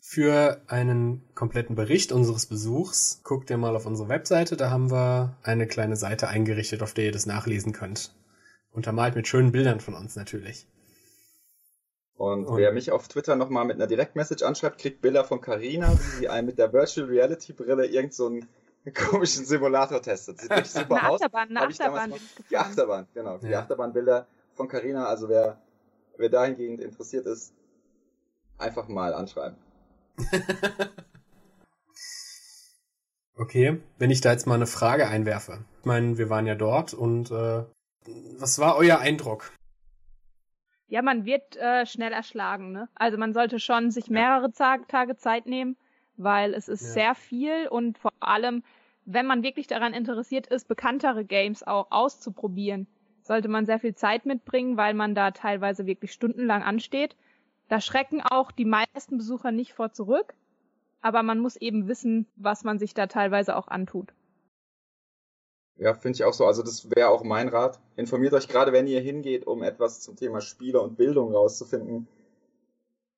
Für einen kompletten Bericht unseres Besuchs guckt ihr mal auf unsere Webseite. Da haben wir eine kleine Seite eingerichtet, auf der ihr das nachlesen könnt. Untermalt mit schönen Bildern von uns natürlich. Und, und wer mich auf Twitter nochmal mit einer Direktmessage anschreibt, kriegt Bilder von Carina, wie sie einen mit der Virtual Reality Brille irgend so einen komischen Simulator testet. Sieht wirklich [laughs] super eine aus. Achterbahn, eine Achterbahn, die Achterbahn, genau. Ja. Die Achterbahnbilder von Carina. Also wer, wer dahingehend interessiert ist, einfach mal anschreiben. [laughs] okay, wenn ich da jetzt mal eine Frage einwerfe. Ich meine, wir waren ja dort und äh, was war euer Eindruck? Ja, man wird äh, schnell erschlagen, ne? Also man sollte schon sich mehrere ja. Tage Zeit nehmen, weil es ist ja. sehr viel und vor allem, wenn man wirklich daran interessiert ist, bekanntere Games auch auszuprobieren, sollte man sehr viel Zeit mitbringen, weil man da teilweise wirklich stundenlang ansteht. Da schrecken auch die meisten Besucher nicht vor zurück, aber man muss eben wissen, was man sich da teilweise auch antut. Ja, finde ich auch so. Also das wäre auch mein Rat. Informiert euch gerade, wenn ihr hingeht, um etwas zum Thema Spiele und Bildung rauszufinden.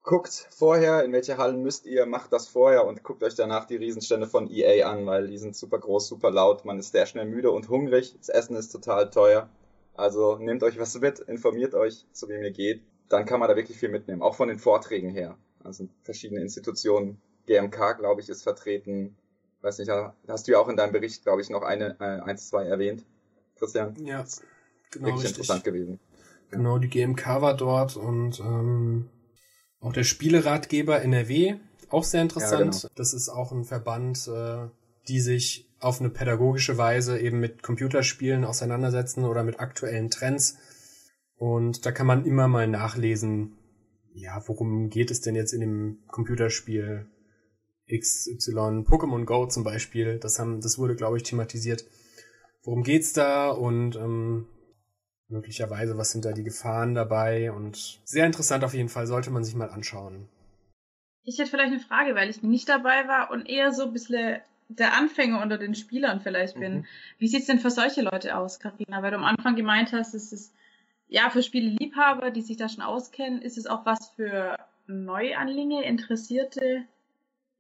Guckt vorher, in welche Hallen müsst ihr, macht das vorher und guckt euch danach die Riesenstände von EA an, weil die sind super groß, super laut, man ist sehr schnell müde und hungrig, das Essen ist total teuer. Also nehmt euch was mit, informiert euch, zu wem ihr geht. Dann kann man da wirklich viel mitnehmen, auch von den Vorträgen her. Also verschiedene Institutionen. GMK, glaube ich, ist vertreten. Weiß nicht, da hast du ja auch in deinem Bericht, glaube ich, noch eine, äh, eins, zwei erwähnt. Christian? Ja, genau. Wirklich richtig. interessant gewesen. Genau, die GMK war dort und ähm, auch der Spieleratgeber NRW, auch sehr interessant. Ja, genau. Das ist auch ein Verband, äh, die sich auf eine pädagogische Weise eben mit Computerspielen auseinandersetzen oder mit aktuellen Trends. Und da kann man immer mal nachlesen, ja, worum geht es denn jetzt in dem Computerspiel XY, Pokémon Go zum Beispiel, das haben, das wurde, glaube ich, thematisiert. Worum geht's da und ähm, möglicherweise, was sind da die Gefahren dabei? Und sehr interessant auf jeden Fall, sollte man sich mal anschauen. Ich hätte vielleicht eine Frage, weil ich nicht dabei war und eher so ein bisschen der Anfänger unter den Spielern vielleicht bin. Mhm. Wie sieht's denn für solche Leute aus, Karina? Weil du am Anfang gemeint hast, es ist ja für Spieleliebhaber, die sich da schon auskennen, ist es auch was für Neuanlinge, Interessierte,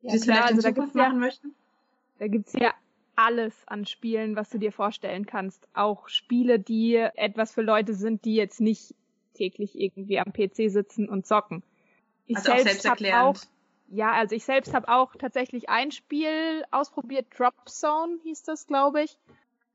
ja, das klar, also Zukunft machen ja, möchten? Da gibt's ja alles an Spielen, was du dir vorstellen kannst. Auch Spiele, die etwas für Leute sind, die jetzt nicht täglich irgendwie am PC sitzen und zocken. Ich also selbst, selbst habe auch ja, also ich selbst habe auch tatsächlich ein Spiel ausprobiert, Drop Zone hieß das, glaube ich.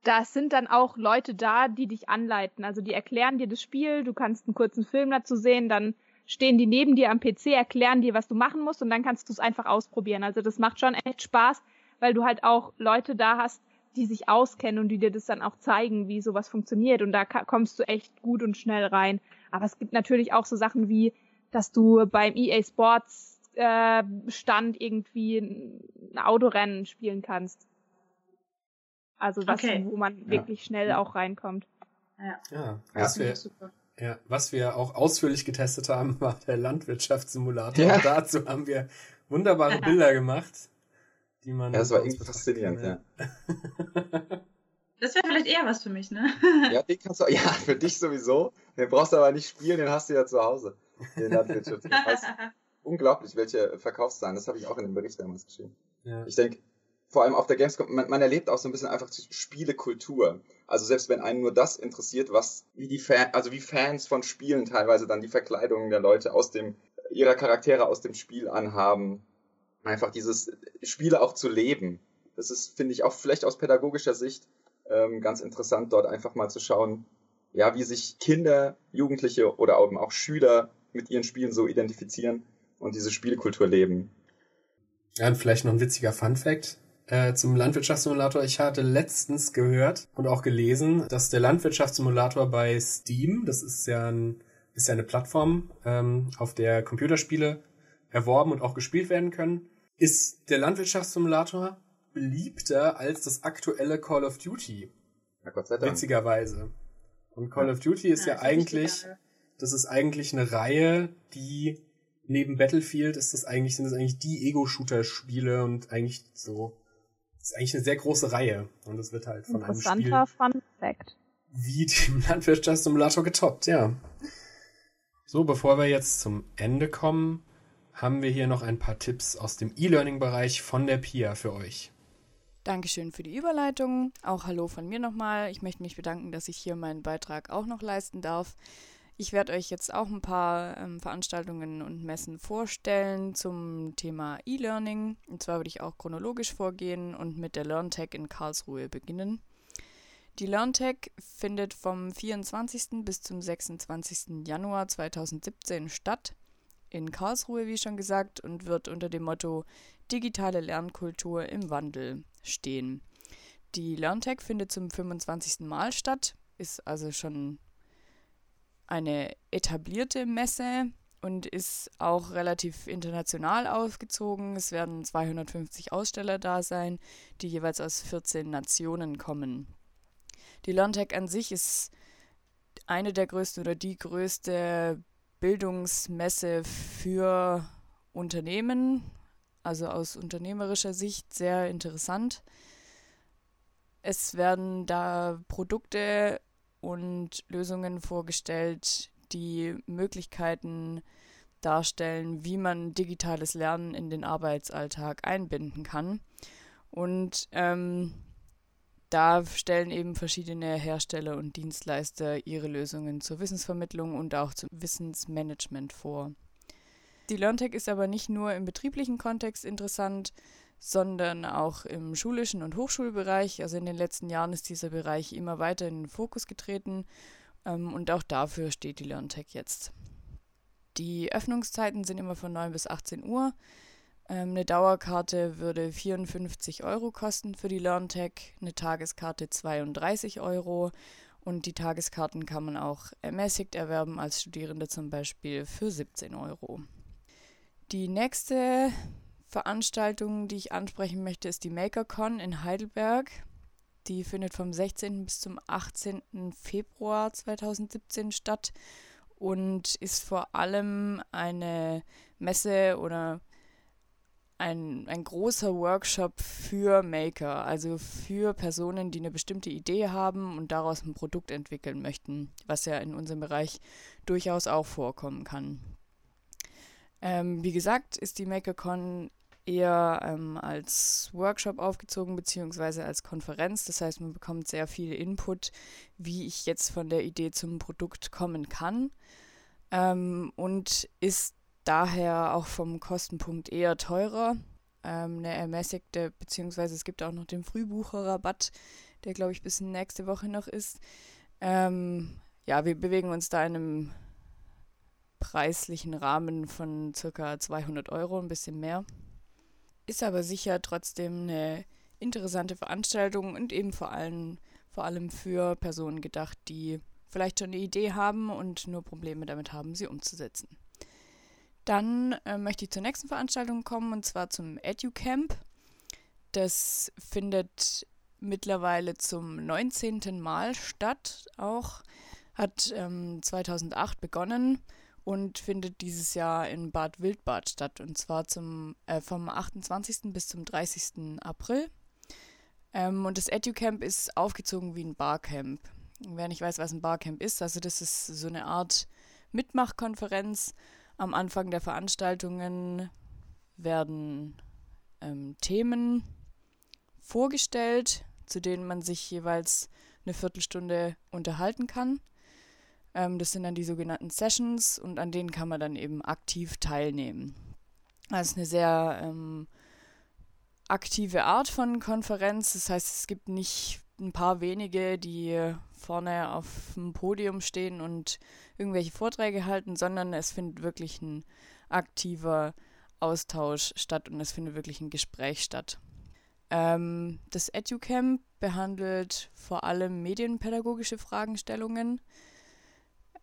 Da sind dann auch Leute da, die dich anleiten. Also die erklären dir das Spiel, du kannst einen kurzen Film dazu sehen, dann stehen die neben dir am PC, erklären dir, was du machen musst und dann kannst du es einfach ausprobieren. Also das macht schon echt Spaß, weil du halt auch Leute da hast, die sich auskennen und die dir das dann auch zeigen, wie sowas funktioniert. Und da kommst du echt gut und schnell rein. Aber es gibt natürlich auch so Sachen wie, dass du beim EA Sports äh, Stand irgendwie ein Autorennen spielen kannst. Also was, okay. wo man wirklich ja. schnell auch reinkommt. Ja, ja was, wir, ja, was wir auch ausführlich getestet haben, [laughs] war der Landwirtschaftssimulator. Ja. Und dazu haben wir wunderbare Bilder gemacht, die man. Ja, das war irgendwie faszinierend, ja. Das wäre vielleicht eher was für mich, ne? Ja, den kannst du, ja, für dich sowieso. Den brauchst du aber nicht spielen, den hast du ja zu Hause. Den Landwirtschaftssimulator unglaublich, welche Verkaufszahlen. Das habe ich auch in dem Bericht damals geschrieben. Ja. Ich denke, vor allem auf der Gamescom, man, man, erlebt auch so ein bisschen einfach Spielekultur. Also selbst wenn einen nur das interessiert, was wie die Fan, also wie Fans von Spielen teilweise dann die Verkleidungen der Leute aus dem ihrer Charaktere aus dem Spiel anhaben, einfach dieses Spiele auch zu leben. Das ist, finde ich, auch vielleicht aus pädagogischer Sicht ähm, ganz interessant, dort einfach mal zu schauen, ja, wie sich Kinder, Jugendliche oder auch Schüler mit ihren Spielen so identifizieren und diese Spielkultur leben. Ja, und vielleicht noch ein witziger Fun Fact äh, zum Landwirtschaftssimulator. Ich hatte letztens gehört und auch gelesen, dass der Landwirtschaftssimulator bei Steam, das ist ja, ein, ist ja eine Plattform, ähm, auf der Computerspiele erworben und auch gespielt werden können, ist der Landwirtschaftssimulator beliebter als das aktuelle Call of Duty. Ja, Gott sei Dank. Witzigerweise. Und Call ja. of Duty ist ja, ja eigentlich, das ist eigentlich eine Reihe, die neben Battlefield ist das eigentlich, sind das eigentlich die Ego-Shooter-Spiele und eigentlich so, ist eigentlich eine sehr große Reihe. Und es wird halt von einem Spiel Fun Fact. wie dem Landwirtschaftssimulator getoppt, ja. So, bevor wir jetzt zum Ende kommen, haben wir hier noch ein paar Tipps aus dem E-Learning-Bereich von der PIA für euch. Dankeschön für die Überleitung. Auch Hallo von mir nochmal. Ich möchte mich bedanken, dass ich hier meinen Beitrag auch noch leisten darf. Ich werde euch jetzt auch ein paar ähm, Veranstaltungen und Messen vorstellen zum Thema E-Learning. Und zwar würde ich auch chronologisch vorgehen und mit der LearnTech in Karlsruhe beginnen. Die LearnTech findet vom 24. bis zum 26. Januar 2017 statt. In Karlsruhe, wie schon gesagt, und wird unter dem Motto Digitale Lernkultur im Wandel stehen. Die LearnTech findet zum 25. Mal statt, ist also schon eine etablierte Messe und ist auch relativ international aufgezogen. Es werden 250 Aussteller da sein, die jeweils aus 14 Nationen kommen. Die LearnTech an sich ist eine der größten oder die größte Bildungsmesse für Unternehmen, also aus unternehmerischer Sicht sehr interessant. Es werden da Produkte und Lösungen vorgestellt, die Möglichkeiten darstellen, wie man digitales Lernen in den Arbeitsalltag einbinden kann. Und ähm, da stellen eben verschiedene Hersteller und Dienstleister ihre Lösungen zur Wissensvermittlung und auch zum Wissensmanagement vor. Die LearnTech ist aber nicht nur im betrieblichen Kontext interessant, sondern auch im schulischen und Hochschulbereich. Also in den letzten Jahren ist dieser Bereich immer weiter in den Fokus getreten ähm, und auch dafür steht die LearnTech jetzt. Die Öffnungszeiten sind immer von 9 bis 18 Uhr. Ähm, eine Dauerkarte würde 54 Euro kosten für die LearnTech, eine Tageskarte 32 Euro und die Tageskarten kann man auch ermäßigt erwerben als Studierende zum Beispiel für 17 Euro. Die nächste Veranstaltung, die ich ansprechen möchte, ist die MakerCon in Heidelberg. Die findet vom 16. bis zum 18. Februar 2017 statt und ist vor allem eine Messe oder ein, ein großer Workshop für Maker, also für Personen, die eine bestimmte Idee haben und daraus ein Produkt entwickeln möchten, was ja in unserem Bereich durchaus auch vorkommen kann. Ähm, wie gesagt, ist die MakerCon eher ähm, als Workshop aufgezogen, beziehungsweise als Konferenz. Das heißt, man bekommt sehr viel Input, wie ich jetzt von der Idee zum Produkt kommen kann. Ähm, und ist daher auch vom Kostenpunkt eher teurer. Ähm, eine ermäßigte, beziehungsweise es gibt auch noch den Frühbucherrabatt, der glaube ich bis nächste Woche noch ist. Ähm, ja, wir bewegen uns da in einem preislichen Rahmen von circa 200 Euro, ein bisschen mehr. Ist aber sicher trotzdem eine interessante Veranstaltung und eben vor allem, vor allem für Personen gedacht, die vielleicht schon eine Idee haben und nur Probleme damit haben, sie umzusetzen. Dann äh, möchte ich zur nächsten Veranstaltung kommen und zwar zum EduCamp. Das findet mittlerweile zum 19. Mal statt, auch hat ähm, 2008 begonnen und findet dieses Jahr in Bad Wildbad statt und zwar zum, äh, vom 28. bis zum 30. April. Ähm, und das EduCamp ist aufgezogen wie ein Barcamp. Wer nicht weiß, was ein Barcamp ist, also das ist so eine Art Mitmachkonferenz. Am Anfang der Veranstaltungen werden ähm, Themen vorgestellt, zu denen man sich jeweils eine Viertelstunde unterhalten kann. Ähm, das sind dann die sogenannten Sessions und an denen kann man dann eben aktiv teilnehmen. Das ist eine sehr ähm, aktive Art von Konferenz. Das heißt, es gibt nicht ein paar wenige, die vorne auf dem Podium stehen und irgendwelche Vorträge halten, sondern es findet wirklich ein aktiver Austausch statt und es findet wirklich ein Gespräch statt. Ähm, das EduCamp behandelt vor allem medienpädagogische Fragestellungen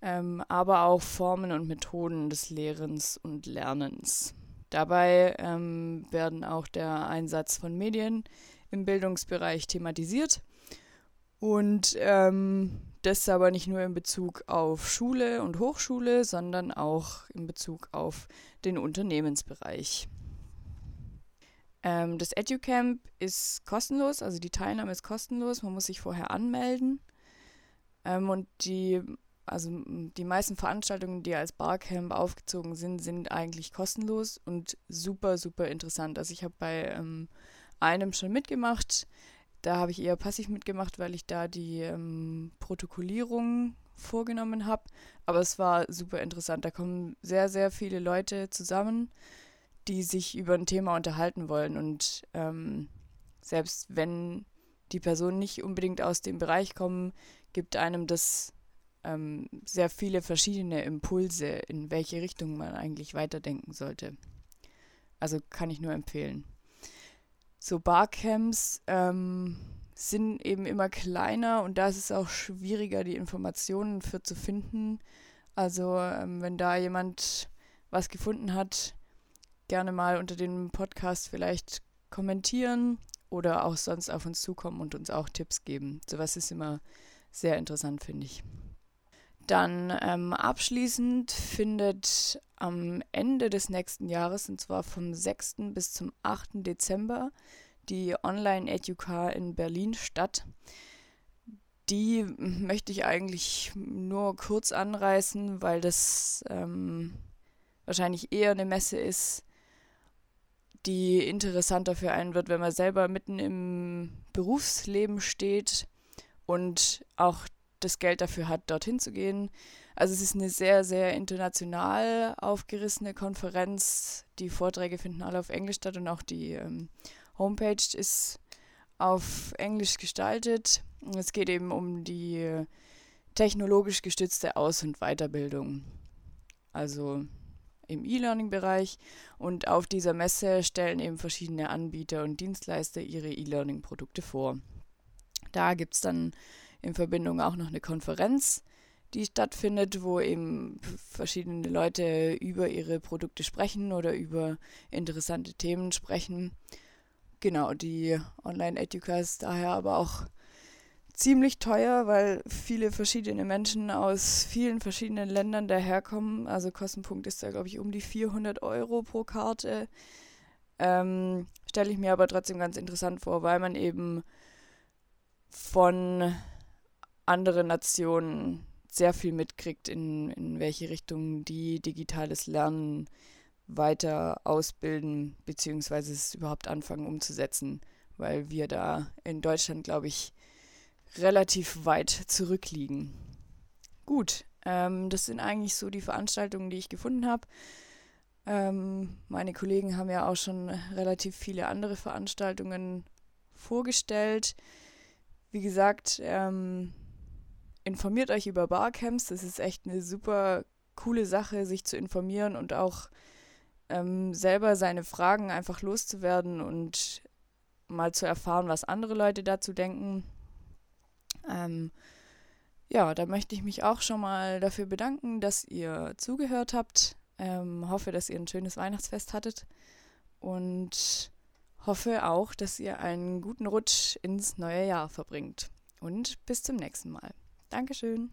ähm, aber auch Formen und Methoden des Lehrens und Lernens. Dabei ähm, werden auch der Einsatz von Medien im Bildungsbereich thematisiert und ähm, das aber nicht nur in Bezug auf Schule und Hochschule, sondern auch in Bezug auf den Unternehmensbereich. Ähm, das EduCamp ist kostenlos, also die Teilnahme ist kostenlos, man muss sich vorher anmelden. Ähm, und die also die meisten Veranstaltungen, die als Barcamp aufgezogen sind, sind eigentlich kostenlos und super, super interessant. Also ich habe bei ähm, einem schon mitgemacht. Da habe ich eher passiv mitgemacht, weil ich da die ähm, Protokollierung vorgenommen habe. Aber es war super interessant. Da kommen sehr, sehr viele Leute zusammen, die sich über ein Thema unterhalten wollen. Und ähm, selbst wenn die Personen nicht unbedingt aus dem Bereich kommen, gibt einem das ähm, sehr viele verschiedene Impulse, in welche Richtung man eigentlich weiterdenken sollte. Also kann ich nur empfehlen. So Barcamps ähm, sind eben immer kleiner und da ist es auch schwieriger, die Informationen für zu finden. Also ähm, wenn da jemand was gefunden hat, gerne mal unter dem Podcast vielleicht kommentieren oder auch sonst auf uns zukommen und uns auch Tipps geben. Sowas ist immer sehr interessant, finde ich. Dann ähm, abschließend findet am Ende des nächsten Jahres, und zwar vom 6. bis zum 8. Dezember, die Online-Educar in Berlin statt. Die möchte ich eigentlich nur kurz anreißen, weil das ähm, wahrscheinlich eher eine Messe ist, die interessanter für einen wird, wenn man selber mitten im Berufsleben steht und auch das Geld dafür hat, dorthin zu gehen. Also es ist eine sehr, sehr international aufgerissene Konferenz. Die Vorträge finden alle auf Englisch statt und auch die ähm, Homepage ist auf Englisch gestaltet. Es geht eben um die technologisch gestützte Aus- und Weiterbildung. Also im E-Learning-Bereich. Und auf dieser Messe stellen eben verschiedene Anbieter und Dienstleister ihre E-Learning-Produkte vor. Da gibt es dann in Verbindung auch noch eine Konferenz, die stattfindet, wo eben verschiedene Leute über ihre Produkte sprechen oder über interessante Themen sprechen. Genau, die Online-Educa ist daher aber auch ziemlich teuer, weil viele verschiedene Menschen aus vielen verschiedenen Ländern daherkommen. Also Kostenpunkt ist da, glaube ich, um die 400 Euro pro Karte. Ähm, Stelle ich mir aber trotzdem ganz interessant vor, weil man eben von anderen Nationen sehr viel mitkriegt, in, in welche Richtung die digitales Lernen weiter ausbilden, beziehungsweise es überhaupt anfangen umzusetzen, weil wir da in Deutschland, glaube ich, relativ weit zurückliegen. Gut, ähm, das sind eigentlich so die Veranstaltungen, die ich gefunden habe. Ähm, meine Kollegen haben ja auch schon relativ viele andere Veranstaltungen vorgestellt. Wie gesagt, ähm, informiert euch über Barcamps. Das ist echt eine super coole Sache, sich zu informieren und auch ähm, selber seine Fragen einfach loszuwerden und mal zu erfahren, was andere Leute dazu denken. Ähm, ja, da möchte ich mich auch schon mal dafür bedanken, dass ihr zugehört habt. Ähm, hoffe, dass ihr ein schönes Weihnachtsfest hattet und hoffe auch, dass ihr einen guten Rutsch ins neue Jahr verbringt. Und bis zum nächsten Mal. Dankeschön.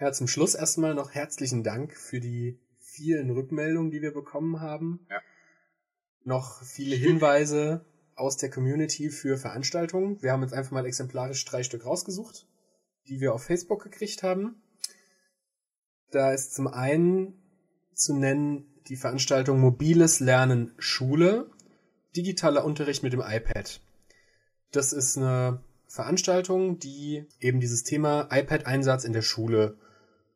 Ja, zum Schluss erstmal noch herzlichen Dank für die vielen Rückmeldungen, die wir bekommen haben. Ja. Noch viele Hinweise aus der Community für Veranstaltungen. Wir haben jetzt einfach mal exemplarisch drei Stück rausgesucht, die wir auf Facebook gekriegt haben. Da ist zum einen zu nennen die Veranstaltung Mobiles Lernen Schule, digitaler Unterricht mit dem iPad. Das ist eine Veranstaltung, die eben dieses Thema iPad-Einsatz in der Schule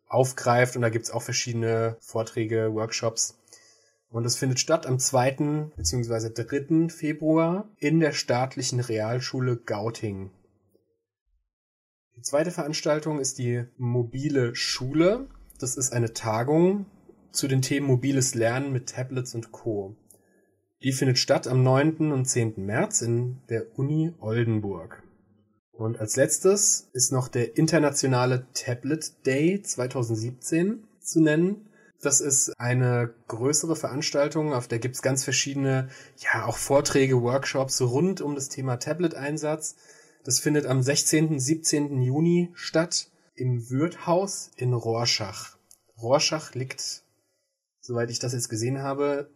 aufgreift und da gibt's auch verschiedene Vorträge, Workshops. Und es findet statt am 2. bzw. 3. Februar in der staatlichen Realschule Gauting. Die zweite Veranstaltung ist die mobile Schule. Das ist eine Tagung zu den Themen mobiles Lernen mit Tablets und Co. Die findet statt am 9. und 10. März in der Uni Oldenburg. Und als letztes ist noch der Internationale Tablet Day 2017 zu nennen. Das ist eine größere Veranstaltung, auf der gibt's ganz verschiedene, ja, auch Vorträge, Workshops rund um das Thema Tablet-Einsatz. Das findet am 16. 17. Juni statt im Wirthaus in Rorschach. Rorschach liegt, soweit ich das jetzt gesehen habe,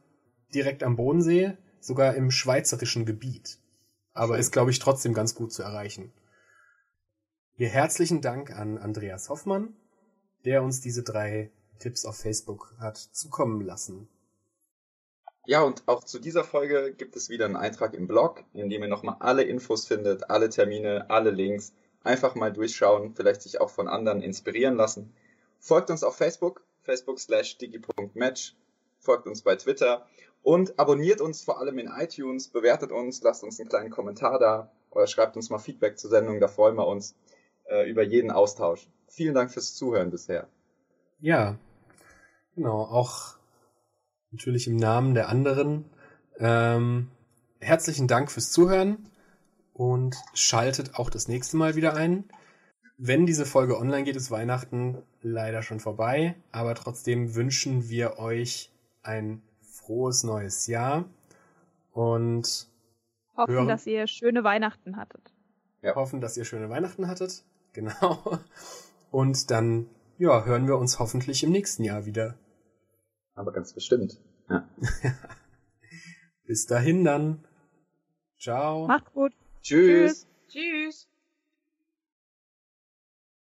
direkt am Bodensee, sogar im schweizerischen Gebiet. Aber ist, glaube ich, trotzdem ganz gut zu erreichen. Hier herzlichen Dank an Andreas Hoffmann, der uns diese drei Tipps auf Facebook hat zukommen lassen. Ja, und auch zu dieser Folge gibt es wieder einen Eintrag im Blog, in dem ihr nochmal alle Infos findet, alle Termine, alle Links. Einfach mal durchschauen, vielleicht sich auch von anderen inspirieren lassen. Folgt uns auf Facebook, facebook slash digi.match. Folgt uns bei Twitter und abonniert uns vor allem in iTunes, bewertet uns, lasst uns einen kleinen Kommentar da oder schreibt uns mal Feedback zur Sendung, da freuen wir uns äh, über jeden Austausch. Vielen Dank fürs Zuhören bisher. Ja, genau, auch natürlich im Namen der anderen. Ähm, herzlichen Dank fürs Zuhören und schaltet auch das nächste Mal wieder ein. Wenn diese Folge online geht, ist Weihnachten leider schon vorbei, aber trotzdem wünschen wir euch ein frohes neues Jahr und hoffen, hören, dass ihr schöne Weihnachten hattet. Ja. Hoffen, dass ihr schöne Weihnachten hattet. Genau. Und dann ja, hören wir uns hoffentlich im nächsten Jahr wieder. Aber ganz bestimmt. Ja. [laughs] Bis dahin dann. Ciao. Macht's gut. Tschüss. Tschüss.